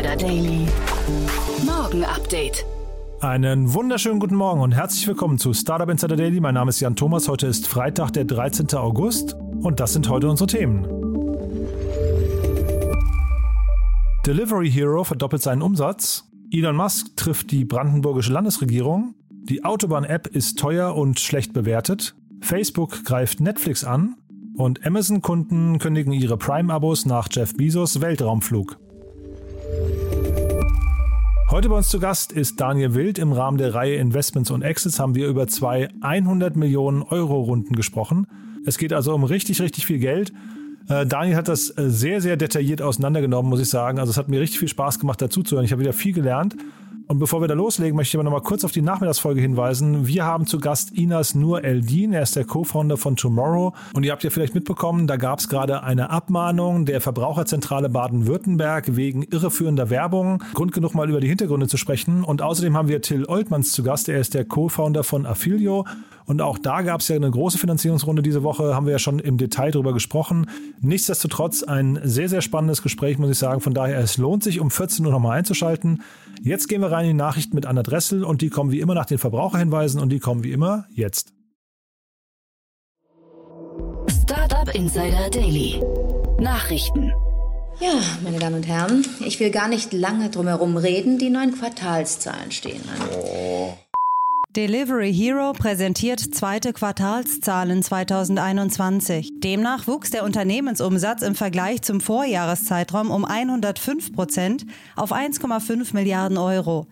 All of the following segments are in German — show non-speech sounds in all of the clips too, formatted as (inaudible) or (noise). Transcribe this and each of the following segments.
Insider Daily. Morgen Update. Einen wunderschönen guten Morgen und herzlich willkommen zu Startup Insider Daily. Mein Name ist Jan Thomas. Heute ist Freitag, der 13. August und das sind heute unsere Themen. Delivery Hero verdoppelt seinen Umsatz. Elon Musk trifft die brandenburgische Landesregierung. Die Autobahn-App ist teuer und schlecht bewertet. Facebook greift Netflix an. Und Amazon-Kunden kündigen ihre Prime-Abos nach Jeff Bezos Weltraumflug. Heute bei uns zu Gast ist Daniel Wild. Im Rahmen der Reihe Investments und Exits haben wir über zwei 100 Millionen Euro Runden gesprochen. Es geht also um richtig, richtig viel Geld. Äh, Daniel hat das äh, sehr, sehr detailliert auseinandergenommen, muss ich sagen. Also es hat mir richtig viel Spaß gemacht, dazu zu hören. Ich habe wieder viel gelernt. Und bevor wir da loslegen, möchte ich aber noch mal kurz auf die Nachmittagsfolge hinweisen. Wir haben zu Gast Inas Nur Eldin. Er ist der Co-Founder von Tomorrow. Und ihr habt ja vielleicht mitbekommen, da gab es gerade eine Abmahnung der Verbraucherzentrale Baden-Württemberg wegen irreführender Werbung. Grund genug, mal über die Hintergründe zu sprechen. Und außerdem haben wir Till Oltmanns zu Gast. Er ist der Co-Founder von Affilio. Und auch da gab es ja eine große Finanzierungsrunde diese Woche, haben wir ja schon im Detail drüber gesprochen. Nichtsdestotrotz ein sehr, sehr spannendes Gespräch, muss ich sagen. Von daher, es lohnt sich, um 14 Uhr nochmal einzuschalten. Jetzt gehen wir rein in die Nachrichten mit Anna Dressel und die kommen wie immer nach den Verbraucherhinweisen und die kommen wie immer jetzt. Startup Insider Daily. Nachrichten. Ja, meine Damen und Herren, ich will gar nicht lange drum herum reden. Die neuen Quartalszahlen stehen an. Oh. Delivery Hero präsentiert zweite Quartalszahlen 2021. Demnach wuchs der Unternehmensumsatz im Vergleich zum Vorjahreszeitraum um 105 Prozent auf 1,5 Milliarden Euro.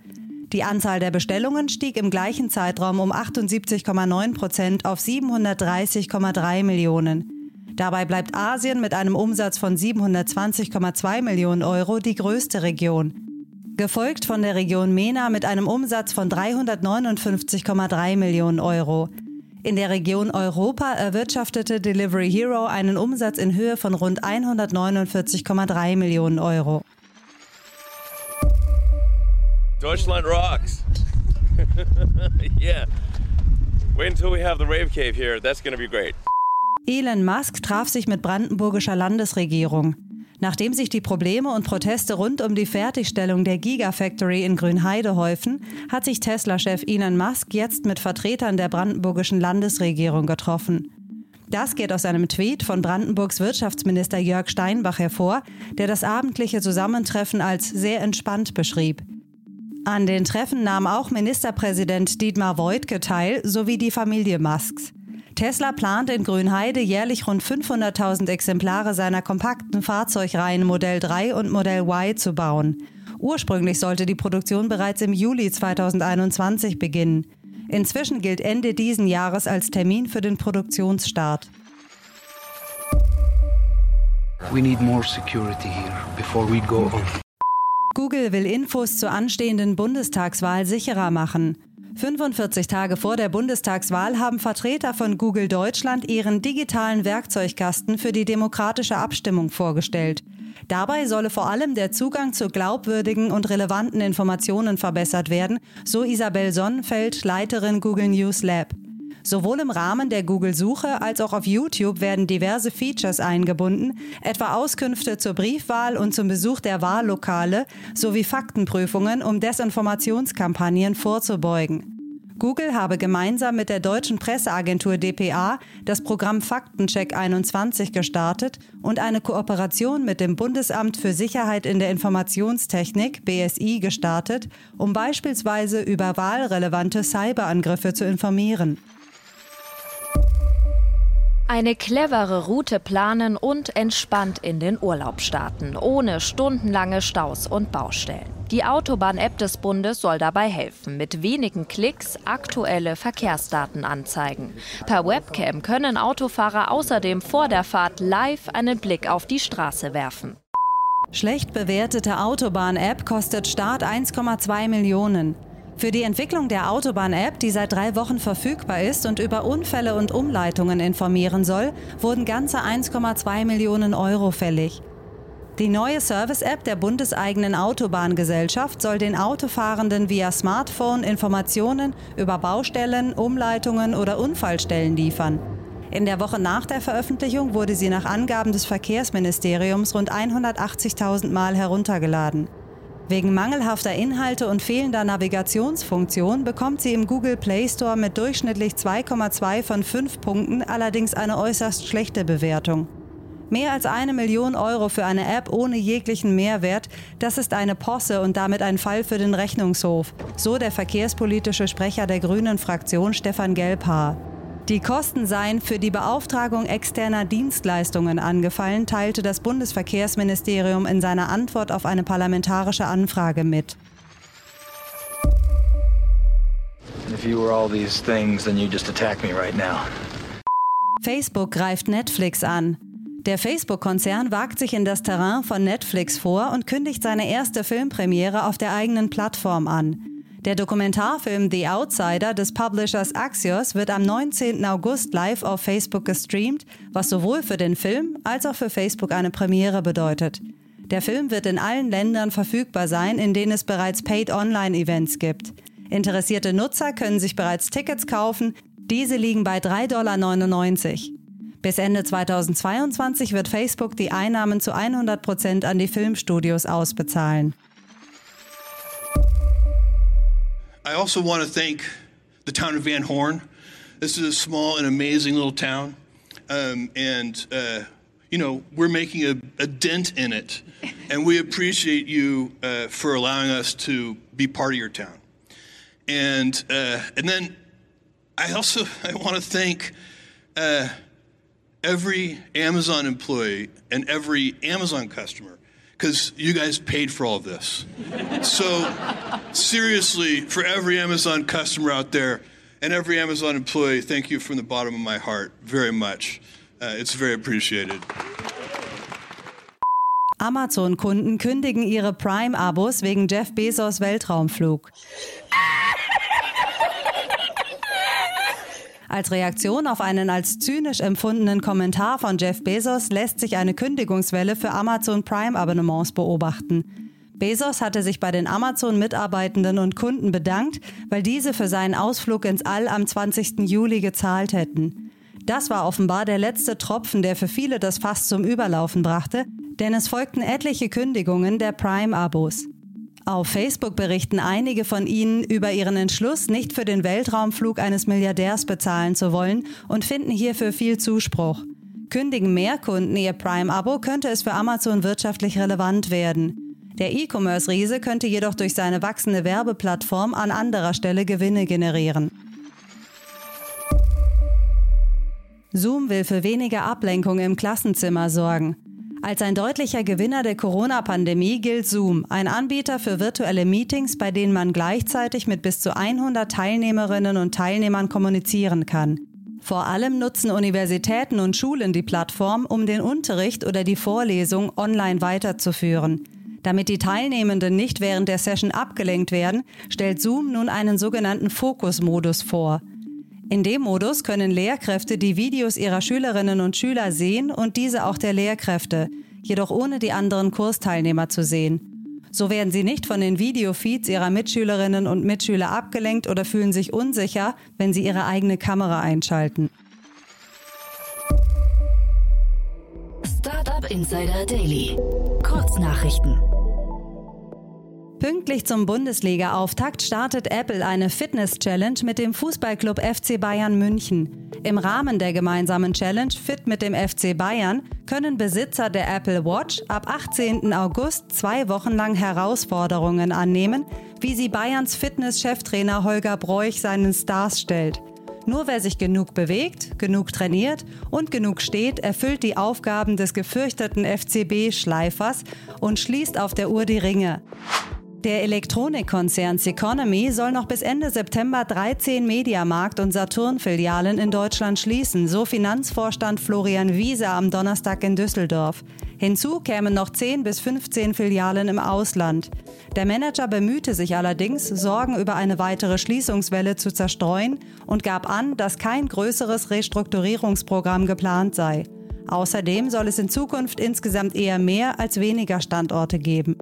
Die Anzahl der Bestellungen stieg im gleichen Zeitraum um 78,9 Prozent auf 730,3 Millionen. Dabei bleibt Asien mit einem Umsatz von 720,2 Millionen Euro die größte Region gefolgt von der Region MENA mit einem Umsatz von 359,3 Millionen Euro. In der Region Europa erwirtschaftete Delivery Hero einen Umsatz in Höhe von rund 149,3 Millionen Euro. Deutschland rocks. (laughs) yeah. Wait until we have the rave cave here. That's going to be great. Elon Musk traf sich mit brandenburgischer Landesregierung. Nachdem sich die Probleme und Proteste rund um die Fertigstellung der Gigafactory in Grünheide häufen, hat sich Tesla-Chef Elon Musk jetzt mit Vertretern der brandenburgischen Landesregierung getroffen. Das geht aus einem Tweet von Brandenburgs Wirtschaftsminister Jörg Steinbach hervor, der das abendliche Zusammentreffen als sehr entspannt beschrieb. An den Treffen nahm auch Ministerpräsident Dietmar Woidke teil sowie die Familie Musks. Tesla plant in Grünheide jährlich rund 500.000 Exemplare seiner kompakten Fahrzeugreihen Modell 3 und Modell Y zu bauen. Ursprünglich sollte die Produktion bereits im Juli 2021 beginnen. Inzwischen gilt Ende diesen Jahres als Termin für den Produktionsstart. Google will Infos zur anstehenden Bundestagswahl sicherer machen. 45 Tage vor der Bundestagswahl haben Vertreter von Google Deutschland ihren digitalen Werkzeugkasten für die demokratische Abstimmung vorgestellt. Dabei solle vor allem der Zugang zu glaubwürdigen und relevanten Informationen verbessert werden, so Isabel Sonnenfeld, Leiterin Google News Lab. Sowohl im Rahmen der Google-Suche als auch auf YouTube werden diverse Features eingebunden, etwa Auskünfte zur Briefwahl und zum Besuch der Wahllokale sowie Faktenprüfungen, um Desinformationskampagnen vorzubeugen. Google habe gemeinsam mit der deutschen Presseagentur dpa das Programm Faktencheck 21 gestartet und eine Kooperation mit dem Bundesamt für Sicherheit in der Informationstechnik BSI gestartet, um beispielsweise über wahlrelevante Cyberangriffe zu informieren. Eine clevere Route planen und entspannt in den Urlaub starten, ohne stundenlange Staus und Baustellen. Die Autobahn-App des Bundes soll dabei helfen, mit wenigen Klicks aktuelle Verkehrsdaten anzeigen. Per Webcam können Autofahrer außerdem vor der Fahrt live einen Blick auf die Straße werfen. Schlecht bewertete Autobahn-App kostet Start 1,2 Millionen. Für die Entwicklung der Autobahn-App, die seit drei Wochen verfügbar ist und über Unfälle und Umleitungen informieren soll, wurden ganze 1,2 Millionen Euro fällig. Die neue Service-App der bundeseigenen Autobahngesellschaft soll den Autofahrenden via Smartphone Informationen über Baustellen, Umleitungen oder Unfallstellen liefern. In der Woche nach der Veröffentlichung wurde sie nach Angaben des Verkehrsministeriums rund 180.000 Mal heruntergeladen. Wegen mangelhafter Inhalte und fehlender Navigationsfunktion bekommt sie im Google Play Store mit durchschnittlich 2,2 von 5 Punkten allerdings eine äußerst schlechte Bewertung. Mehr als eine Million Euro für eine App ohne jeglichen Mehrwert, das ist eine Posse und damit ein Fall für den Rechnungshof, so der verkehrspolitische Sprecher der Grünen Fraktion Stefan Gelbhaar. Die Kosten seien für die Beauftragung externer Dienstleistungen angefallen, teilte das Bundesverkehrsministerium in seiner Antwort auf eine parlamentarische Anfrage mit. Facebook greift Netflix an. Der Facebook-Konzern wagt sich in das Terrain von Netflix vor und kündigt seine erste Filmpremiere auf der eigenen Plattform an. Der Dokumentarfilm The Outsider des Publishers Axios wird am 19. August live auf Facebook gestreamt, was sowohl für den Film als auch für Facebook eine Premiere bedeutet. Der Film wird in allen Ländern verfügbar sein, in denen es bereits Paid-Online-Events gibt. Interessierte Nutzer können sich bereits Tickets kaufen. Diese liegen bei 3,99 Dollar. Bis Ende 2022 wird Facebook die Einnahmen zu 100 Prozent an die Filmstudios ausbezahlen. I also want to thank the town of Van Horn. This is a small and amazing little town, um, and uh, you know we're making a, a, dent in it, and we appreciate you uh, for allowing us to be part of your town. And uh, and then I also (laughs) I want to thank uh, every Amazon employee and every Amazon customer because you guys paid for all this. so, seriously, for every Amazon customer out there and every Amazon employee, thank you from the bottom of my heart very much. Uh, it's very appreciated. Amazon-Kunden kündigen ihre Prime-Abos wegen Jeff Bezos Weltraumflug. Als Reaktion auf einen als zynisch empfundenen Kommentar von Jeff Bezos lässt sich eine Kündigungswelle für Amazon Prime Abonnements beobachten. Bezos hatte sich bei den Amazon-Mitarbeitenden und Kunden bedankt, weil diese für seinen Ausflug ins All am 20. Juli gezahlt hätten. Das war offenbar der letzte Tropfen, der für viele das Fass zum Überlaufen brachte, denn es folgten etliche Kündigungen der Prime-Abos. Auf Facebook berichten einige von ihnen über ihren Entschluss, nicht für den Weltraumflug eines Milliardärs bezahlen zu wollen und finden hierfür viel Zuspruch. Kündigen mehr Kunden ihr Prime-Abo, könnte es für Amazon wirtschaftlich relevant werden. Der E-Commerce-Riese könnte jedoch durch seine wachsende Werbeplattform an anderer Stelle Gewinne generieren. Zoom will für weniger Ablenkung im Klassenzimmer sorgen. Als ein deutlicher Gewinner der Corona-Pandemie gilt Zoom, ein Anbieter für virtuelle Meetings, bei denen man gleichzeitig mit bis zu 100 Teilnehmerinnen und Teilnehmern kommunizieren kann. Vor allem nutzen Universitäten und Schulen die Plattform, um den Unterricht oder die Vorlesung online weiterzuführen. Damit die Teilnehmenden nicht während der Session abgelenkt werden, stellt Zoom nun einen sogenannten Fokus-Modus vor. In dem Modus können Lehrkräfte die Videos ihrer Schülerinnen und Schüler sehen und diese auch der Lehrkräfte, jedoch ohne die anderen Kursteilnehmer zu sehen. So werden sie nicht von den Videofeeds ihrer Mitschülerinnen und Mitschüler abgelenkt oder fühlen sich unsicher, wenn sie ihre eigene Kamera einschalten. Startup Insider Daily. Kurznachrichten. Pünktlich zum Bundesliga-Auftakt startet Apple eine Fitness-Challenge mit dem Fußballclub FC Bayern München. Im Rahmen der gemeinsamen Challenge Fit mit dem FC Bayern können Besitzer der Apple Watch ab 18. August zwei Wochen lang Herausforderungen annehmen, wie sie Bayerns Fitness-Cheftrainer Holger Broich seinen Stars stellt. Nur wer sich genug bewegt, genug trainiert und genug steht, erfüllt die Aufgaben des gefürchteten FCB-Schleifers und schließt auf der Uhr die Ringe. Der Elektronikkonzern Seconomy soll noch bis Ende September 13 Mediamarkt- und Saturn-Filialen in Deutschland schließen, so Finanzvorstand Florian Wiese am Donnerstag in Düsseldorf. Hinzu kämen noch 10 bis 15 Filialen im Ausland. Der Manager bemühte sich allerdings, Sorgen über eine weitere Schließungswelle zu zerstreuen und gab an, dass kein größeres Restrukturierungsprogramm geplant sei. Außerdem soll es in Zukunft insgesamt eher mehr als weniger Standorte geben.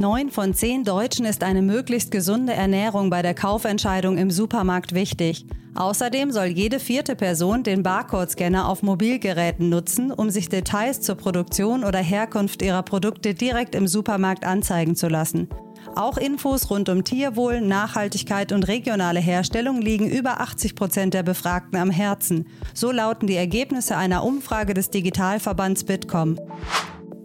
Neun von zehn Deutschen ist eine möglichst gesunde Ernährung bei der Kaufentscheidung im Supermarkt wichtig. Außerdem soll jede vierte Person den Barcode-Scanner auf Mobilgeräten nutzen, um sich Details zur Produktion oder Herkunft ihrer Produkte direkt im Supermarkt anzeigen zu lassen. Auch Infos rund um Tierwohl, Nachhaltigkeit und regionale Herstellung liegen über 80 Prozent der Befragten am Herzen. So lauten die Ergebnisse einer Umfrage des Digitalverbands Bitkom.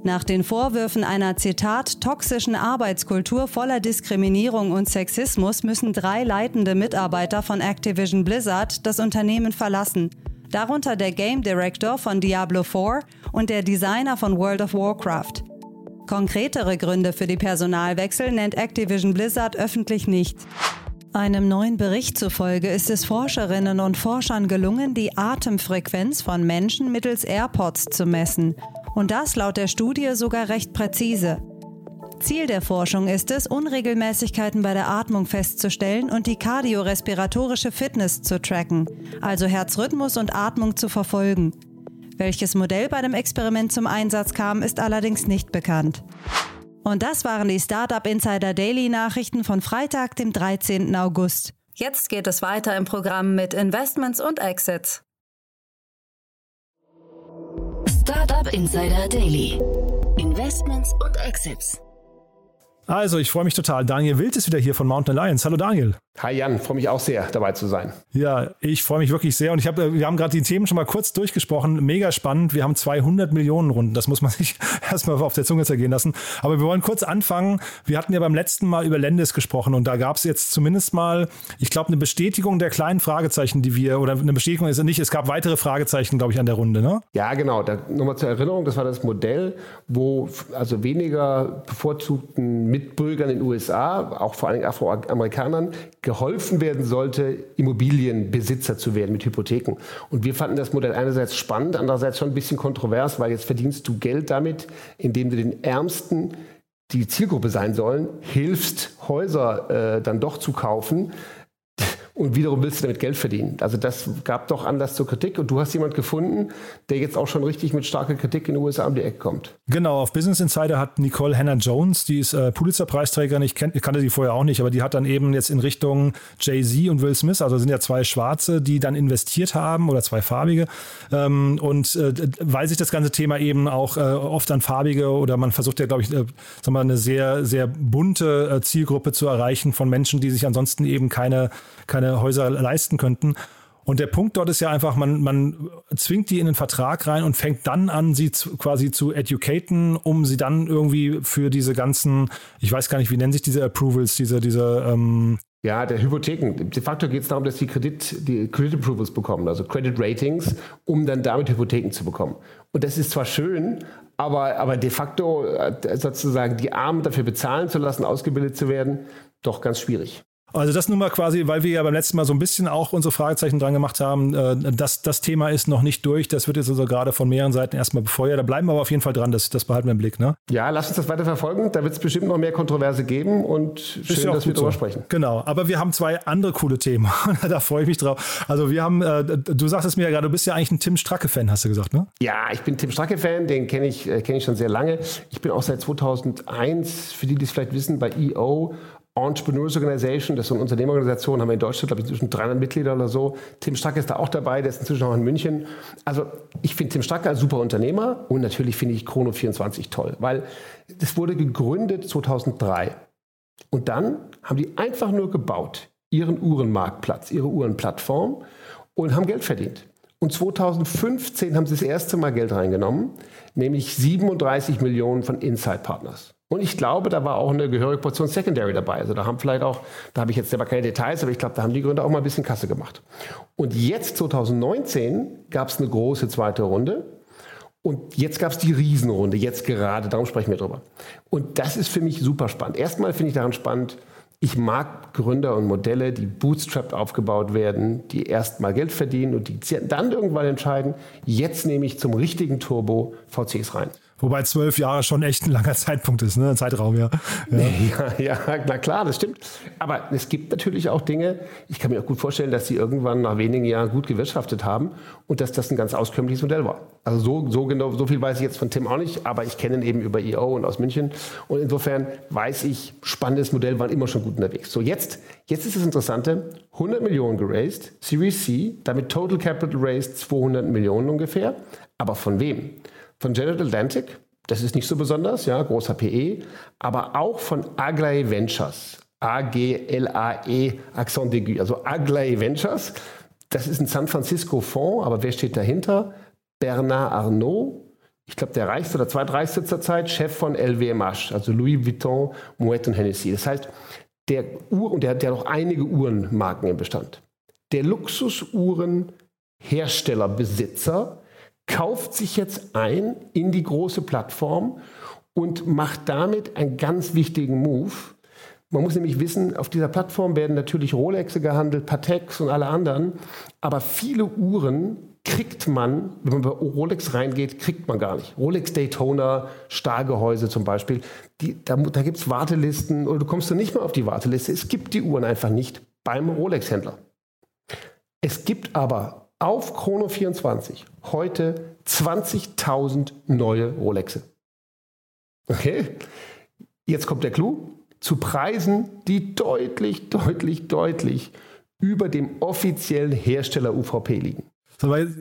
Nach den Vorwürfen einer Zitat toxischen Arbeitskultur voller Diskriminierung und Sexismus müssen drei leitende Mitarbeiter von Activision Blizzard das Unternehmen verlassen. Darunter der Game Director von Diablo 4 und der Designer von World of Warcraft. Konkretere Gründe für die Personalwechsel nennt Activision Blizzard öffentlich nicht. Einem neuen Bericht zufolge ist es Forscherinnen und Forschern gelungen, die Atemfrequenz von Menschen mittels AirPods zu messen. Und das laut der Studie sogar recht präzise. Ziel der Forschung ist es, Unregelmäßigkeiten bei der Atmung festzustellen und die kardiorespiratorische Fitness zu tracken, also Herzrhythmus und Atmung zu verfolgen. Welches Modell bei dem Experiment zum Einsatz kam, ist allerdings nicht bekannt. Und das waren die Startup Insider Daily Nachrichten von Freitag, dem 13. August. Jetzt geht es weiter im Programm mit Investments und Exits. Startup Insider Daily. Investments und Exits. Also, ich freue mich total. Daniel Wild ist wieder hier von Mountain Alliance. Hallo Daniel. Hi Jan, freue mich auch sehr, dabei zu sein. Ja, ich freue mich wirklich sehr. Und ich hab, wir haben gerade die Themen schon mal kurz durchgesprochen. Mega spannend. Wir haben 200 Millionen Runden. Das muss man (laughs) sich erstmal auf der Zunge zergehen lassen. Aber wir wollen kurz anfangen. Wir hatten ja beim letzten Mal über Lendis gesprochen und da gab es jetzt zumindest mal, ich glaube, eine Bestätigung der kleinen Fragezeichen, die wir, oder eine Bestätigung ist es nicht, es gab weitere Fragezeichen, glaube ich, an der Runde, ne? Ja, genau. Da, nochmal zur Erinnerung, das war das Modell, wo also weniger bevorzugten Mitbürgern in den USA, auch vor allem Afroamerikanern, geholfen werden sollte, Immobilienbesitzer zu werden mit Hypotheken. Und wir fanden das Modell einerseits spannend, andererseits schon ein bisschen kontrovers, weil jetzt verdienst du Geld damit, indem du den Ärmsten die Zielgruppe sein sollen, hilfst, Häuser äh, dann doch zu kaufen, und wiederum willst du damit Geld verdienen. Also das gab doch Anlass zur Kritik und du hast jemand gefunden, der jetzt auch schon richtig mit starker Kritik in den USA um die Ecke kommt. Genau, auf Business Insider hat Nicole Hannah Jones, die ist äh, Pulitzer-Preisträgerin, ich, ich kannte die vorher auch nicht, aber die hat dann eben jetzt in Richtung Jay-Z und Will Smith, also sind ja zwei Schwarze, die dann investiert haben oder zwei Farbige ähm, und äh, weil sich das ganze Thema eben auch äh, oft an Farbige oder man versucht ja, glaube ich, äh, sagen wir, eine sehr, sehr bunte äh, Zielgruppe zu erreichen von Menschen, die sich ansonsten eben keine, keine keine Häuser leisten könnten. Und der Punkt dort ist ja einfach, man, man zwingt die in den Vertrag rein und fängt dann an, sie zu, quasi zu educaten, um sie dann irgendwie für diese ganzen, ich weiß gar nicht, wie nennen sich diese Approvals, diese, diese ähm ja, der Hypotheken. De facto geht es darum, dass die Kredit, die Credit Approvals bekommen, also Credit Ratings, um dann damit Hypotheken zu bekommen. Und das ist zwar schön, aber, aber de facto äh, sozusagen die Armen dafür bezahlen zu lassen, ausgebildet zu werden, doch ganz schwierig. Also das nun mal quasi, weil wir ja beim letzten Mal so ein bisschen auch unsere Fragezeichen dran gemacht haben, äh, das, das Thema ist noch nicht durch. Das wird jetzt also gerade von mehreren Seiten erstmal befeuert. Da bleiben wir aber auf jeden Fall dran, das, das behalten wir im Blick. Ne? Ja, lass uns das weiter verfolgen. Da wird es bestimmt noch mehr Kontroverse geben und schön, ja dass wir darüber so. sprechen. Genau, aber wir haben zwei andere coole Themen. (laughs) da freue ich mich drauf. Also wir haben, äh, du sagtest mir ja gerade, du bist ja eigentlich ein Tim Stracke-Fan, hast du gesagt, ne? Ja, ich bin Tim Stracke-Fan, den kenne ich, äh, kenn ich schon sehr lange. Ich bin auch seit 2001, für die, die es vielleicht wissen, bei EO Entrepreneurs Organization, das ist so eine Unternehmerorganisation, haben wir in Deutschland, glaube ich, inzwischen 300 Mitglieder oder so. Tim Stracke ist da auch dabei, der ist inzwischen auch in München. Also ich finde Tim Stracke ein super Unternehmer und natürlich finde ich Chrono24 toll, weil das wurde gegründet 2003. Und dann haben die einfach nur gebaut, ihren Uhrenmarktplatz, ihre Uhrenplattform und haben Geld verdient. Und 2015 haben sie das erste Mal Geld reingenommen, nämlich 37 Millionen von Inside Partners. Und ich glaube, da war auch eine gehörige Portion Secondary dabei. Also da haben vielleicht auch, da habe ich jetzt selber keine Details, aber ich glaube, da haben die Gründer auch mal ein bisschen Kasse gemacht. Und jetzt, 2019, gab es eine große zweite Runde. Und jetzt gab es die Riesenrunde, jetzt gerade, darum sprechen wir drüber. Und das ist für mich super spannend. Erstmal finde ich daran spannend, ich mag Gründer und Modelle, die bootstrapped aufgebaut werden, die erstmal Geld verdienen und die dann irgendwann entscheiden, jetzt nehme ich zum richtigen Turbo VCs rein. Wobei zwölf Jahre schon echt ein langer (laughs) Zeitpunkt ist, ne? Zeitraum, ja. ja. (laughs) Ja, ja, na klar, das stimmt. Aber es gibt natürlich auch Dinge, ich kann mir auch gut vorstellen, dass sie irgendwann nach wenigen Jahren gut gewirtschaftet haben und dass das ein ganz auskömmliches Modell war. Also so, so genau, so viel weiß ich jetzt von Tim auch nicht, aber ich kenne ihn eben über EO und aus München. Und insofern weiß ich, spannendes Modell, waren immer schon gut unterwegs. So, jetzt, jetzt ist das Interessante, 100 Millionen geraced, Series C, damit Total Capital raised 200 Millionen ungefähr. Aber von wem? Von General Atlantic, das ist nicht so besonders, ja, großer PE, aber auch von Aglaé Ventures, A-G-L-A-E, Accent d'aigu, also Aglaé Ventures. Das ist ein San Francisco Fonds, aber wer steht dahinter? Bernard Arnault, ich glaube, der reichste oder zweitreichste zurzeit, Chef von LVMH, also Louis Vuitton, Moet und Hennessy. Das heißt, der Uhr, und der hat ja noch einige Uhrenmarken im Bestand. Der Luxusuhrenherstellerbesitzer kauft sich jetzt ein in die große Plattform und macht damit einen ganz wichtigen Move. Man muss nämlich wissen, auf dieser Plattform werden natürlich Rolexe gehandelt, Pateks und alle anderen, aber viele Uhren kriegt man, wenn man bei Rolex reingeht, kriegt man gar nicht. Rolex Daytona, Stahlgehäuse zum Beispiel, die, da, da gibt es Wartelisten oder du kommst dann nicht mehr auf die Warteliste. Es gibt die Uhren einfach nicht beim Rolex-Händler. Es gibt aber auf Chrono 24 heute 20.000 neue Rolexe. Okay? Jetzt kommt der Clou. Zu Preisen, die deutlich, deutlich, deutlich über dem offiziellen Hersteller UVP liegen.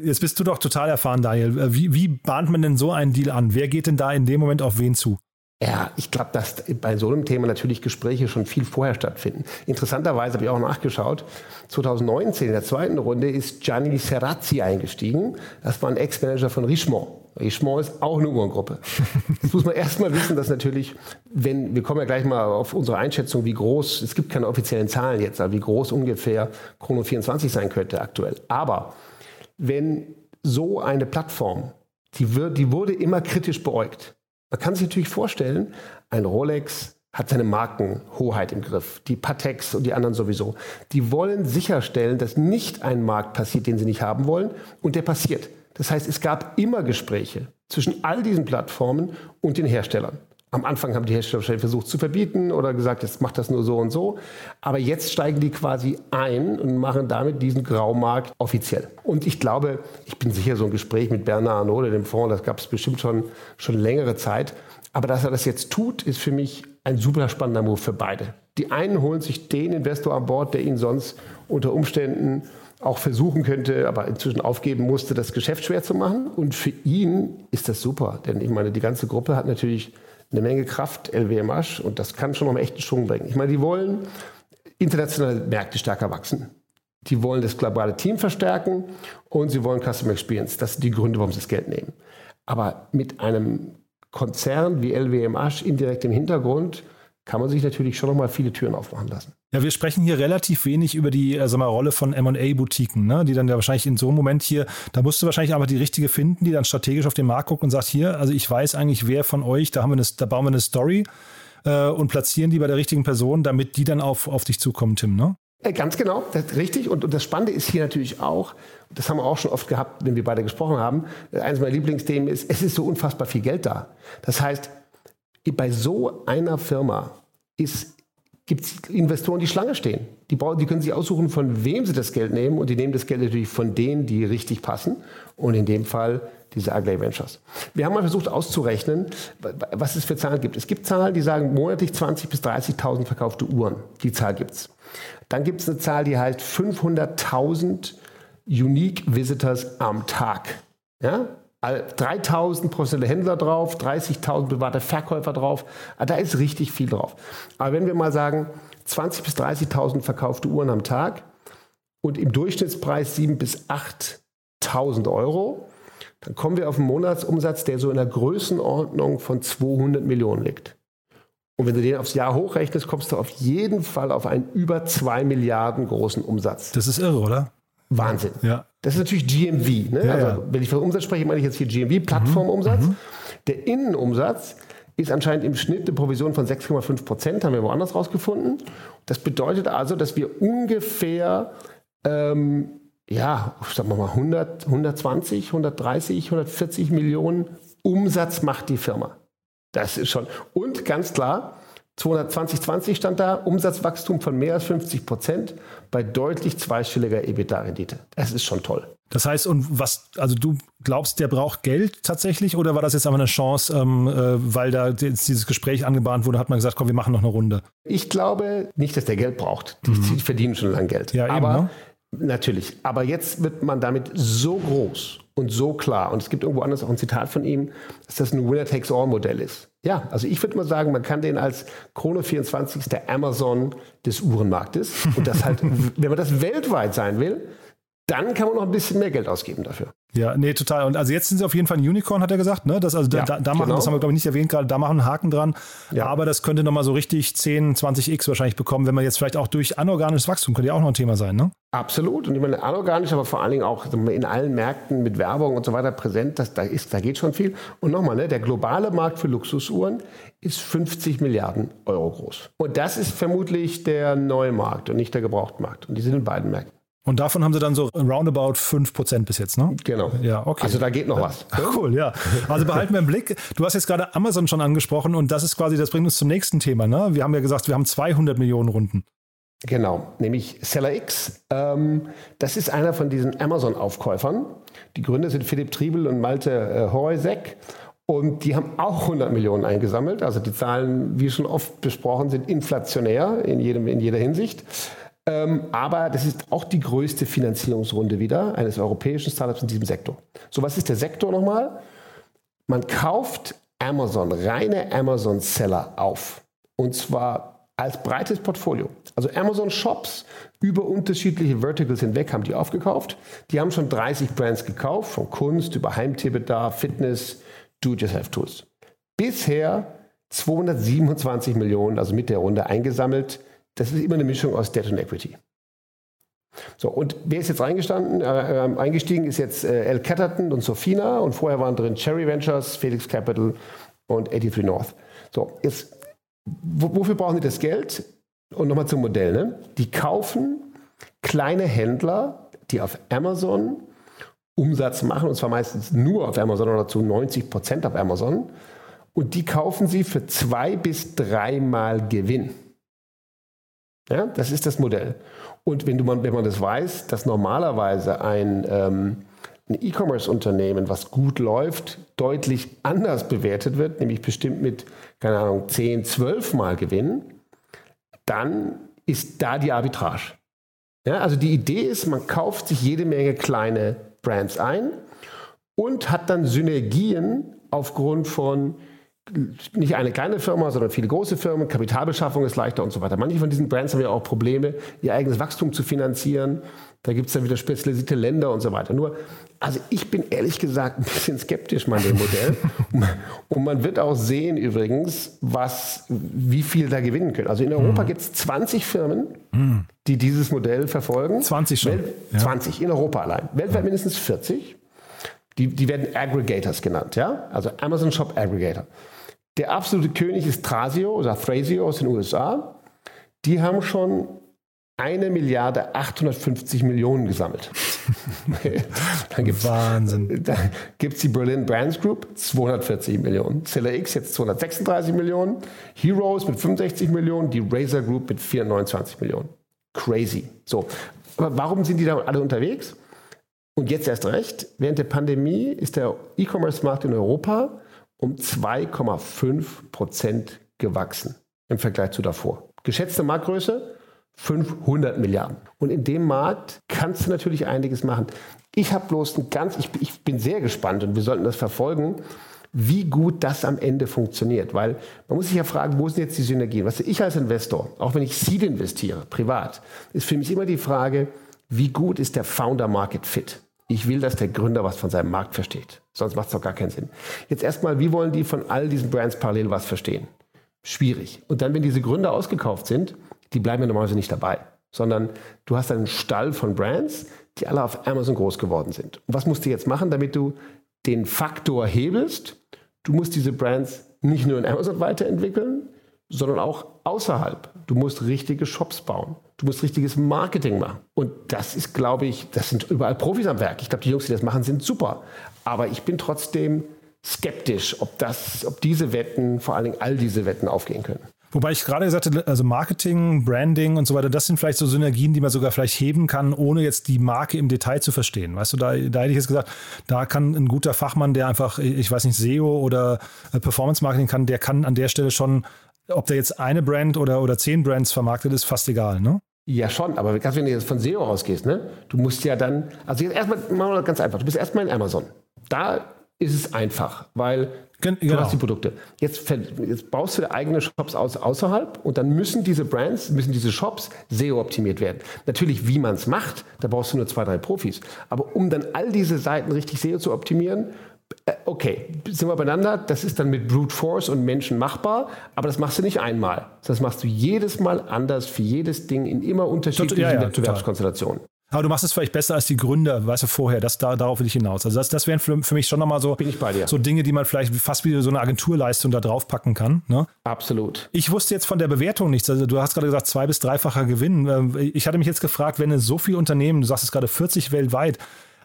Jetzt bist du doch total erfahren, Daniel. Wie, wie bahnt man denn so einen Deal an? Wer geht denn da in dem Moment auf wen zu? Ja, ich glaube, dass bei so einem Thema natürlich Gespräche schon viel vorher stattfinden. Interessanterweise habe ich auch nachgeschaut. 2019 in der zweiten Runde ist Gianni Serrazzi eingestiegen. Das war ein Ex-Manager von Richemont. Richemont ist auch eine Uhrengruppe. Das muss man erstmal wissen, dass natürlich, wenn, wir kommen ja gleich mal auf unsere Einschätzung, wie groß, es gibt keine offiziellen Zahlen jetzt, aber wie groß ungefähr Chrono 24 sein könnte aktuell. Aber wenn so eine Plattform, die, wird, die wurde immer kritisch beäugt. Man kann sich natürlich vorstellen, ein Rolex hat seine Markenhoheit im Griff, die Patex und die anderen sowieso. Die wollen sicherstellen, dass nicht ein Markt passiert, den sie nicht haben wollen, und der passiert. Das heißt, es gab immer Gespräche zwischen all diesen Plattformen und den Herstellern. Am Anfang haben die Hersteller versucht zu verbieten oder gesagt, jetzt macht das nur so und so. Aber jetzt steigen die quasi ein und machen damit diesen Graumarkt offiziell. Und ich glaube, ich bin sicher, so ein Gespräch mit Bernard Arnault dem Fonds, das gab es bestimmt schon, schon längere Zeit. Aber dass er das jetzt tut, ist für mich ein super spannender Move für beide. Die einen holen sich den Investor an Bord, der ihnen sonst unter Umständen auch versuchen könnte, aber inzwischen aufgeben musste, das Geschäft schwer zu machen. Und für ihn ist das super, denn ich meine, die ganze Gruppe hat natürlich eine Menge Kraft, LWMH, und das kann schon noch einen echten Schwung bringen. Ich meine, die wollen internationale Märkte stärker wachsen. Die wollen das globale Team verstärken und sie wollen Customer Experience. Das sind die Gründe, warum sie das Geld nehmen. Aber mit einem Konzern wie LWMH indirekt im Hintergrund kann man sich natürlich schon noch mal viele Türen aufmachen lassen. Ja, wir sprechen hier relativ wenig über die äh, mal, Rolle von M&A-Boutiquen, ne? die dann ja wahrscheinlich in so einem Moment hier, da musst du wahrscheinlich einfach die richtige finden, die dann strategisch auf den Markt guckt und sagt, hier, also ich weiß eigentlich, wer von euch, da, haben wir eine, da bauen wir eine Story äh, und platzieren die bei der richtigen Person, damit die dann auf, auf dich zukommen, Tim, ne? Äh, ganz genau, ist richtig. Und, und das Spannende ist hier natürlich auch, das haben wir auch schon oft gehabt, wenn wir beide gesprochen haben, eines meiner Lieblingsthemen ist, es ist so unfassbar viel Geld da. Das heißt, bei so einer Firma gibt es Investoren, die Schlange stehen. Die, die können sich aussuchen, von wem sie das Geld nehmen. Und die nehmen das Geld natürlich von denen, die richtig passen. Und in dem Fall diese Aglaé Ventures. Wir haben mal versucht auszurechnen, was es für Zahlen gibt. Es gibt Zahlen, die sagen monatlich 20.000 bis 30.000 verkaufte Uhren. Die Zahl gibt es. Dann gibt es eine Zahl, die heißt 500.000 Unique Visitors am Tag. Ja? 3000 professionelle Händler drauf, 30.000 private Verkäufer drauf. Ah, da ist richtig viel drauf. Aber wenn wir mal sagen, 20.000 bis 30.000 verkaufte Uhren am Tag und im Durchschnittspreis 7.000 bis 8.000 Euro, dann kommen wir auf einen Monatsumsatz, der so in der Größenordnung von 200 Millionen liegt. Und wenn du den aufs Jahr hochrechnest, kommst du auf jeden Fall auf einen über 2 Milliarden großen Umsatz. Das ist irre, oder? Wahnsinn. Ja. Das ist natürlich GMV. Ne? Ja, also, ja. wenn ich von Umsatz spreche, meine ich jetzt hier GMV, Plattformumsatz. Mhm. Der Innenumsatz ist anscheinend im Schnitt eine Provision von 6,5 Prozent, haben wir woanders rausgefunden. Das bedeutet also, dass wir ungefähr, ähm, ja, sagen wir mal 100, 120, 130, 140 Millionen Umsatz macht die Firma. Das ist schon. Und ganz klar, 2020 stand da Umsatzwachstum von mehr als 50 Prozent bei deutlich zweistelliger EBITDA-Rendite. Das ist schon toll. Das heißt, und was, also du glaubst, der braucht Geld tatsächlich oder war das jetzt einfach eine Chance, ähm, äh, weil da jetzt dieses Gespräch angebahnt wurde, hat man gesagt, komm, wir machen noch eine Runde? Ich glaube nicht, dass der Geld braucht. Die, mhm. die verdienen schon lange Geld. Ja, Aber eben, ne? Natürlich. Aber jetzt wird man damit so groß und so klar. Und es gibt irgendwo anders auch ein Zitat von ihm, dass das ein Winner-Takes-all-Modell ist. Ja, also ich würde mal sagen, man kann den als Chrono 24 der Amazon des Uhrenmarktes. Und das halt, (laughs) wenn man das weltweit sein will, dann kann man noch ein bisschen mehr Geld ausgeben dafür. Ja, nee, total. Und also jetzt sind sie auf jeden Fall ein Unicorn, hat er gesagt. Ne? Das, also ja, da, da, machen, genau. das haben wir, glaube ich, nicht erwähnt gerade, da machen einen Haken dran. Ja. Aber das könnte nochmal so richtig 10, 20x wahrscheinlich bekommen, wenn man jetzt vielleicht auch durch anorganisches Wachstum, könnte ja auch noch ein Thema sein, ne? Absolut. Und ich meine, anorganisch, aber vor allen Dingen auch in allen Märkten mit Werbung und so weiter präsent, das, da, ist, da geht schon viel. Und nochmal, ne, der globale Markt für Luxusuhren ist 50 Milliarden Euro groß. Und das ist vermutlich der neue Markt und nicht der Gebrauchtmarkt. Und die sind in beiden Märkten. Und davon haben sie dann so roundabout 5% bis jetzt, ne? Genau. Ja, okay. Also da geht noch was. (laughs) Cool, ja. Also behalten wir im Blick. Du hast jetzt gerade Amazon schon angesprochen und das ist quasi, das bringt uns zum nächsten Thema, ne? Wir haben ja gesagt, wir haben 200 Millionen Runden. Genau, nämlich Seller X. Ähm, das ist einer von diesen Amazon-Aufkäufern. Die Gründer sind Philipp Triebel und Malte äh, Horejsek. Und die haben auch 100 Millionen eingesammelt. Also die Zahlen, wie schon oft besprochen, sind inflationär in, jedem, in jeder Hinsicht. Ähm, aber das ist auch die größte Finanzierungsrunde wieder eines europäischen Startups in diesem Sektor. So, was ist der Sektor nochmal? Man kauft Amazon, reine Amazon-Seller auf. Und zwar als breites Portfolio. Also Amazon Shops über unterschiedliche Verticals hinweg haben die aufgekauft. Die haben schon 30 Brands gekauft, von Kunst über Heimtierbedarf, Fitness, Do-it-yourself-Tools. Bisher 227 Millionen, also mit der Runde eingesammelt das ist immer eine Mischung aus Debt und Equity. So, und wer ist jetzt eingestanden, äh, äh, eingestiegen? Ist jetzt äh, El Catterton und Sofina und vorher waren drin Cherry Ventures, Felix Capital und 83 North. So, jetzt, wofür brauchen die das Geld? Und nochmal zum Modell. Ne? Die kaufen kleine Händler, die auf Amazon Umsatz machen, und zwar meistens nur auf Amazon oder zu 90 Prozent auf Amazon. Und die kaufen sie für zwei bis dreimal Gewinn. Ja, das ist das Modell. Und wenn, du, wenn man das weiß, dass normalerweise ein, ähm, ein E-Commerce-Unternehmen, was gut läuft, deutlich anders bewertet wird, nämlich bestimmt mit, keine Ahnung, 10, 12 Mal Gewinn, dann ist da die Arbitrage. Ja, also die Idee ist, man kauft sich jede Menge kleine Brands ein und hat dann Synergien aufgrund von nicht eine kleine Firma, sondern viele große Firmen, Kapitalbeschaffung ist leichter und so weiter. Manche von diesen Brands haben ja auch Probleme, ihr eigenes Wachstum zu finanzieren. Da gibt es dann wieder spezialisierte Länder und so weiter. Nur, also ich bin ehrlich gesagt ein bisschen skeptisch mal dem Modell. (laughs) und man wird auch sehen übrigens, was, wie viel da gewinnen können. Also in Europa mhm. gibt es 20 Firmen, mhm. die dieses Modell verfolgen. 20 schon. Welt, ja. 20 in Europa allein. Weltweit mindestens 40. Die, die werden Aggregators genannt, ja? Also Amazon Shop Aggregator. Der absolute König ist Thrasio oder Thrasio aus den USA. Die haben schon eine Milliarde 850 Millionen gesammelt. (laughs) dann gibt's, Wahnsinn. (laughs) Dann gibt es die Berlin Brands Group, 240 Millionen. Seller X jetzt 236 Millionen. Heroes mit 65 Millionen. Die Razer Group mit 429 Millionen. Crazy. So. Aber warum sind die da alle unterwegs? Und jetzt erst recht, während der Pandemie ist der E-Commerce-Markt in Europa um 2,5 Prozent gewachsen im Vergleich zu davor. Geschätzte Marktgröße 500 Milliarden. Und in dem Markt kannst du natürlich einiges machen. Ich habe bloß ein ganz, ich, ich bin sehr gespannt und wir sollten das verfolgen, wie gut das am Ende funktioniert. Weil man muss sich ja fragen, wo sind jetzt die Synergien? Was ich als Investor, auch wenn ich Seed investiere, privat, ist für mich immer die Frage, wie gut ist der Founder Market Fit? Ich will, dass der Gründer was von seinem Markt versteht. Sonst macht es doch gar keinen Sinn. Jetzt erstmal, wie wollen die von all diesen Brands parallel was verstehen? Schwierig. Und dann, wenn diese Gründer ausgekauft sind, die bleiben ja normalerweise nicht dabei, sondern du hast einen Stall von Brands, die alle auf Amazon groß geworden sind. Und was musst du jetzt machen, damit du den Faktor hebelst? Du musst diese Brands nicht nur in Amazon weiterentwickeln, sondern auch außerhalb. Du musst richtige Shops bauen. Du musst richtiges Marketing machen. Und das ist, glaube ich, das sind überall Profis am Werk. Ich glaube, die Jungs, die das machen, sind super. Aber ich bin trotzdem skeptisch, ob, das, ob diese Wetten, vor allen Dingen all diese Wetten aufgehen können. Wobei ich gerade gesagt habe, also Marketing, Branding und so weiter, das sind vielleicht so Synergien, die man sogar vielleicht heben kann, ohne jetzt die Marke im Detail zu verstehen. Weißt du, da, da hätte ich jetzt gesagt, da kann ein guter Fachmann, der einfach, ich weiß nicht, SEO oder äh, Performance Marketing kann, der kann an der Stelle schon, ob der jetzt eine Brand oder, oder zehn Brands vermarktet, ist fast egal, ne? Ja, schon, aber gerade wenn du jetzt von SEO ausgehst, ne? Du musst ja dann, also jetzt erstmal, machen wir ganz einfach, du bist erstmal in Amazon. Da ist es einfach, weil Gen genau. Du hast die Produkte. Jetzt, jetzt baust du eigene Shops aus, außerhalb und dann müssen diese Brands, müssen diese Shops SEO optimiert werden. Natürlich, wie man es macht, da brauchst du nur zwei, drei Profis. Aber um dann all diese Seiten richtig SEO zu optimieren, okay, sind wir beieinander, das ist dann mit Brute Force und Menschen machbar, aber das machst du nicht einmal. Das machst du jedes Mal anders für jedes Ding in immer unterschiedlichen ja, ja, Wettbewerbskonstellationen. Aber du machst es vielleicht besser als die Gründer, weißt du, vorher. Das, da, darauf will ich hinaus. Also das, das wären für, für mich schon nochmal so, so Dinge, die man vielleicht fast wie so eine Agenturleistung da drauf packen kann. Ne? Absolut. Ich wusste jetzt von der Bewertung nichts. Also du hast gerade gesagt, zwei- bis dreifacher Gewinn. Ähm, ich hatte mich jetzt gefragt, wenn es so viele Unternehmen, du sagst es gerade 40 weltweit,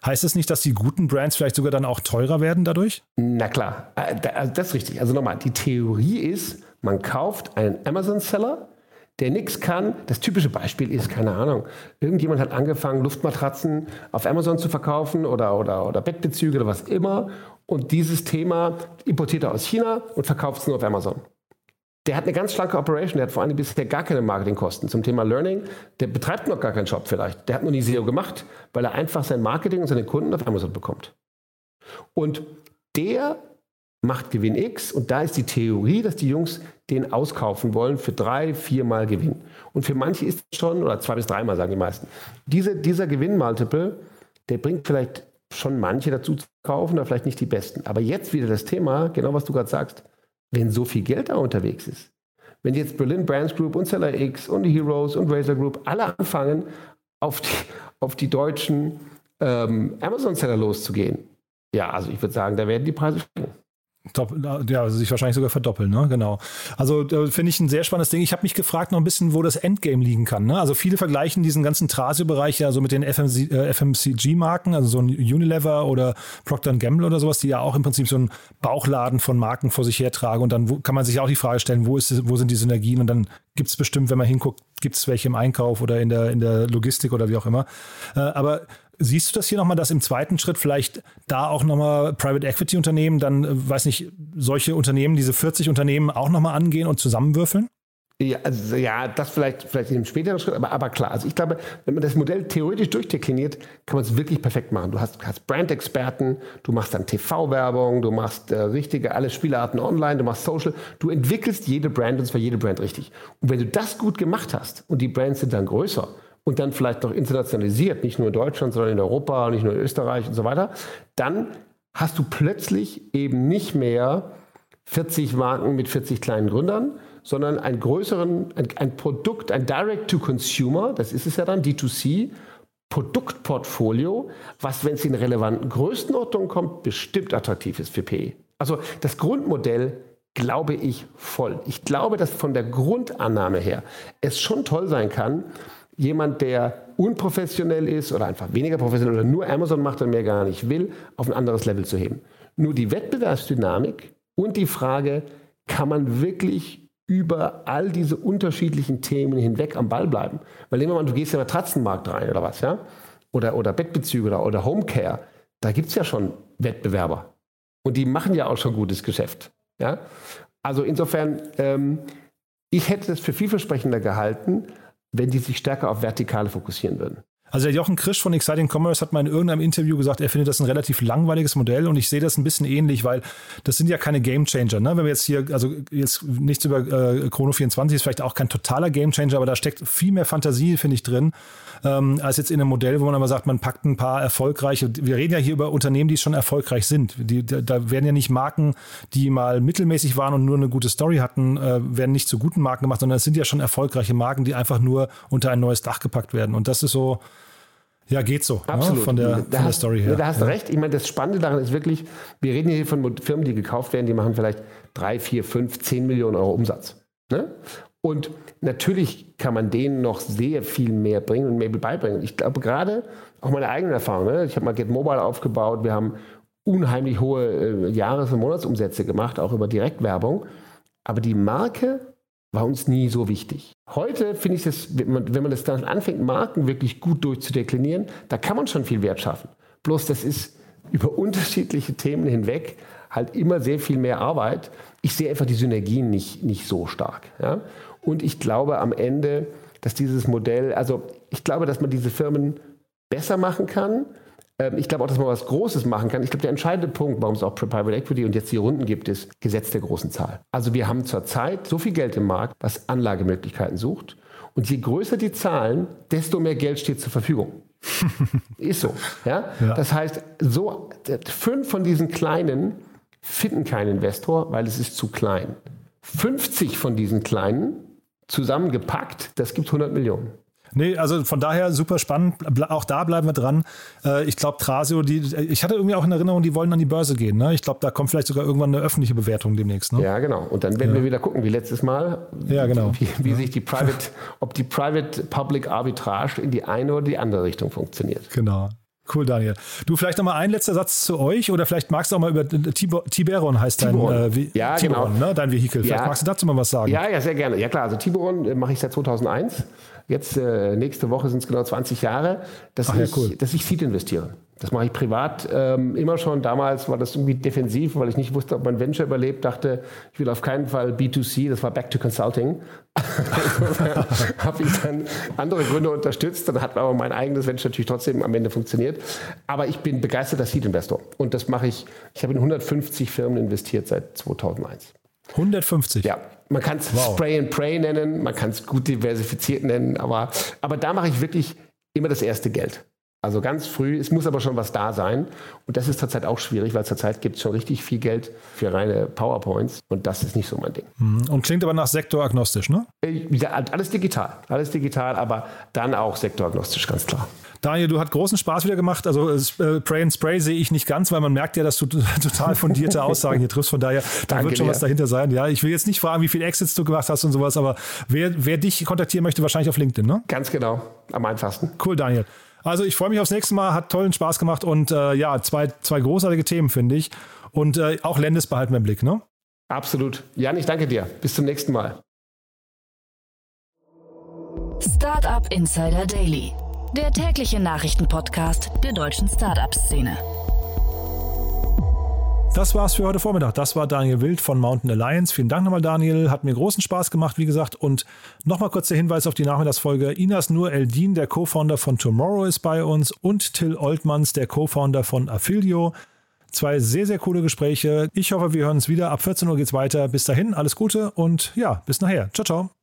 Heißt das nicht, dass die guten Brands vielleicht sogar dann auch teurer werden dadurch? Na klar, äh, also das ist richtig. Also nochmal, die Theorie ist, man kauft einen Amazon-Seller, der nichts kann. Das typische Beispiel ist, keine Ahnung, irgendjemand hat angefangen, Luftmatratzen auf Amazon zu verkaufen oder, oder, oder Bettbezüge oder was immer. Und dieses Thema importiert er aus China und verkauft es nur auf Amazon. Der hat eine ganz schlanke Operation, der hat vor allem bisher gar keine Marketingkosten zum Thema Learning. Der betreibt noch gar keinen Shop vielleicht. Der hat nur nie SEO gemacht, weil er einfach sein Marketing und seine Kunden auf Amazon bekommt. Und der macht Gewinn X und da ist die Theorie, dass die Jungs den auskaufen wollen für drei, viermal Gewinn. Und für manche ist es schon, oder zwei bis dreimal sagen die meisten. Diese, dieser Gewinnmultiple, der bringt vielleicht schon manche dazu zu kaufen, aber vielleicht nicht die besten. Aber jetzt wieder das Thema, genau was du gerade sagst, wenn so viel Geld da unterwegs ist, wenn jetzt Berlin Brands Group und Seller X und Heroes und Razer Group alle anfangen, auf die, auf die deutschen ähm, Amazon-Seller loszugehen, ja, also ich würde sagen, da werden die Preise steigen. Ja, also sich wahrscheinlich sogar verdoppeln, ne? Genau. Also äh, finde ich ein sehr spannendes Ding. Ich habe mich gefragt noch ein bisschen, wo das Endgame liegen kann. Ne? Also viele vergleichen diesen ganzen Trasio-Bereich ja so mit den FMC, äh, FMCG-Marken, also so ein Unilever oder Procter Gamble oder sowas, die ja auch im Prinzip so einen Bauchladen von Marken vor sich hertragen. Und dann wo, kann man sich auch die Frage stellen, wo, ist, wo sind die Synergien? Und dann gibt es bestimmt, wenn man hinguckt, gibt es welche im Einkauf oder in der, in der Logistik oder wie auch immer. Äh, aber Siehst du das hier nochmal, dass im zweiten Schritt vielleicht da auch nochmal Private Equity Unternehmen dann, äh, weiß nicht, solche Unternehmen, diese 40 Unternehmen auch nochmal angehen und zusammenwürfeln? Ja, also, ja, das vielleicht, vielleicht in späteren Schritt, aber, aber klar. Also ich glaube, wenn man das Modell theoretisch durchdekliniert, kann man es wirklich perfekt machen. Du hast, hast Brand-Experten, du machst dann TV-Werbung, du machst äh, richtige, alle Spielarten online, du machst Social. Du entwickelst jede Brand und zwar jede Brand richtig. Und wenn du das gut gemacht hast und die Brands sind dann größer, und dann vielleicht noch internationalisiert, nicht nur in Deutschland, sondern in Europa, nicht nur in Österreich und so weiter, dann hast du plötzlich eben nicht mehr 40 Marken mit 40 kleinen Gründern, sondern einen größeren, ein, ein Produkt, ein Direct-to-Consumer, das ist es ja dann, D2C, Produktportfolio, was, wenn es in relevanten Größenordnungen kommt, bestimmt attraktiv ist für PE. Also das Grundmodell glaube ich voll. Ich glaube, dass von der Grundannahme her es schon toll sein kann, jemand, der unprofessionell ist oder einfach weniger professionell oder nur Amazon macht und mehr gar nicht will, auf ein anderes Level zu heben. Nur die Wettbewerbsdynamik und die Frage, kann man wirklich über all diese unterschiedlichen Themen hinweg am Ball bleiben? Weil nehmen wir mal, du gehst in den Matratzenmarkt rein oder was, ja? Oder, oder Bettbezüge oder, oder Homecare. Da gibt es ja schon Wettbewerber. Und die machen ja auch schon gutes Geschäft. Ja? Also insofern, ähm, ich hätte es für vielversprechender gehalten, wenn die sich stärker auf Vertikale fokussieren würden. Also der Jochen Krisch von Exciting Commerce hat mal in irgendeinem Interview gesagt, er findet das ein relativ langweiliges Modell und ich sehe das ein bisschen ähnlich, weil das sind ja keine Game Changer. Ne? Wenn wir jetzt hier, also jetzt nichts über äh, Chrono 24 ist vielleicht auch kein totaler Game Changer, aber da steckt viel mehr Fantasie, finde ich, drin ähm, als jetzt in einem Modell, wo man aber sagt, man packt ein paar erfolgreiche. Wir reden ja hier über Unternehmen, die schon erfolgreich sind. Die, da werden ja nicht Marken, die mal mittelmäßig waren und nur eine gute Story hatten, äh, werden nicht zu guten Marken gemacht, sondern es sind ja schon erfolgreiche Marken, die einfach nur unter ein neues Dach gepackt werden. Und das ist so, ja, geht so. Ne, Absolut. Ne? Von, der, von der Story her. Da hast du ja. recht. Ich meine, das Spannende daran ist wirklich, wir reden hier von Firmen, die gekauft werden, die machen vielleicht drei, vier, fünf, zehn Millionen Euro Umsatz. Ne? Und natürlich kann man denen noch sehr viel mehr bringen und mehr beibringen. Ich glaube gerade, auch meine eigene Erfahrung, ne? ich habe mal Get Mobile aufgebaut, wir haben unheimlich hohe äh, Jahres- und Monatsumsätze gemacht, auch über Direktwerbung. Aber die Marke war uns nie so wichtig. Heute finde ich das, wenn man, wenn man das dann anfängt, Marken wirklich gut durchzudeklinieren, da kann man schon viel Wert schaffen. Bloß das ist über (laughs) unterschiedliche Themen hinweg halt immer sehr viel mehr Arbeit. Ich sehe einfach die Synergien nicht, nicht so stark. Ja? Und ich glaube am Ende, dass dieses Modell, also ich glaube, dass man diese Firmen besser machen kann. Ähm, ich glaube auch, dass man was Großes machen kann. Ich glaube, der entscheidende Punkt, warum es auch Private Equity und jetzt die Runden gibt, ist Gesetz der großen Zahl. Also wir haben zurzeit so viel Geld im Markt, was Anlagemöglichkeiten sucht. Und je größer die Zahlen, desto mehr Geld steht zur Verfügung. (laughs) ist so. Ja? ja? Das heißt, so fünf von diesen kleinen finden keinen Investor, weil es ist zu klein. 50 von diesen kleinen zusammengepackt, das gibt 100 Millionen. Nee, also von daher super spannend. Auch da bleiben wir dran. Äh, ich glaube, Trasio, die, ich hatte irgendwie auch in Erinnerung, die wollen an die Börse gehen. Ne? Ich glaube, da kommt vielleicht sogar irgendwann eine öffentliche Bewertung demnächst. Ne? Ja, genau. Und dann werden ja. wir wieder gucken, wie letztes Mal, ja, genau. wie, wie ja. sich die (laughs) Private, ob die Private-Public Arbitrage in die eine oder die andere Richtung funktioniert. Genau. Cool, Daniel. Du, vielleicht noch mal ein letzter Satz zu euch oder vielleicht magst du auch mal über Tiberon heißt Tiburon. dein, äh, ja, Tiburon, genau. ne, dein Vehikel. Vielleicht ja. magst du dazu mal was sagen. Ja, ja, sehr gerne. Ja klar, also Tiburon äh, mache ich seit 2001. Jetzt äh, nächste Woche sind es genau 20 Jahre, dass, Ach, ich, cool. dass ich Seed investiere. Das mache ich privat ähm, immer schon. Damals war das irgendwie defensiv, weil ich nicht wusste, ob mein Venture überlebt. Dachte, ich will auf keinen Fall B2C, das war Back to Consulting. (laughs) habe ich dann andere Gründe unterstützt. Dann hat aber mein eigenes Venture natürlich trotzdem am Ende funktioniert. Aber ich bin begeisterter Seed-Investor. Und das mache ich, ich habe in 150 Firmen investiert seit 2001. 150? Ja, man kann es wow. Spray and Pray nennen, man kann es gut diversifiziert nennen, aber, aber da mache ich wirklich immer das erste Geld. Also ganz früh, es muss aber schon was da sein. Und das ist zurzeit auch schwierig, weil zurzeit gibt es schon richtig viel Geld für reine PowerPoints und das ist nicht so mein Ding. Mhm. Und klingt aber nach sektoragnostisch, ne? Äh, ja, alles digital. Alles digital, aber dann auch sektoragnostisch, ganz klar. Daniel, du hast großen Spaß wieder gemacht. Also äh, Pray and Spray sehe ich nicht ganz, weil man merkt ja, dass du (laughs) total fundierte Aussagen hier triffst. Von daher, da wird schon dir. was dahinter sein. Ja, ich will jetzt nicht fragen, wie viele Exits du gemacht hast und sowas, aber wer, wer dich kontaktieren möchte, wahrscheinlich auf LinkedIn, ne? Ganz genau, am einfachsten. Cool, Daniel. Also ich freue mich aufs nächste Mal, hat tollen Spaß gemacht und äh, ja, zwei, zwei großartige Themen, finde ich. Und äh, auch Lendes behalten wir im Blick, ne? Absolut. Jan, ich danke dir. Bis zum nächsten Mal. Startup Insider Daily, der tägliche Nachrichtenpodcast der deutschen Startup-Szene. Das war's für heute Vormittag. Das war Daniel Wild von Mountain Alliance. Vielen Dank nochmal, Daniel. Hat mir großen Spaß gemacht, wie gesagt. Und nochmal kurz der Hinweis auf die Nachmittagsfolge. Inas Nur Eldin, der Co-Founder von Tomorrow, ist bei uns und Till Oltmanns, der Co-Founder von Affilio. Zwei sehr, sehr coole Gespräche. Ich hoffe, wir hören uns wieder. Ab 14 Uhr geht's weiter. Bis dahin, alles Gute und ja, bis nachher. Ciao, ciao.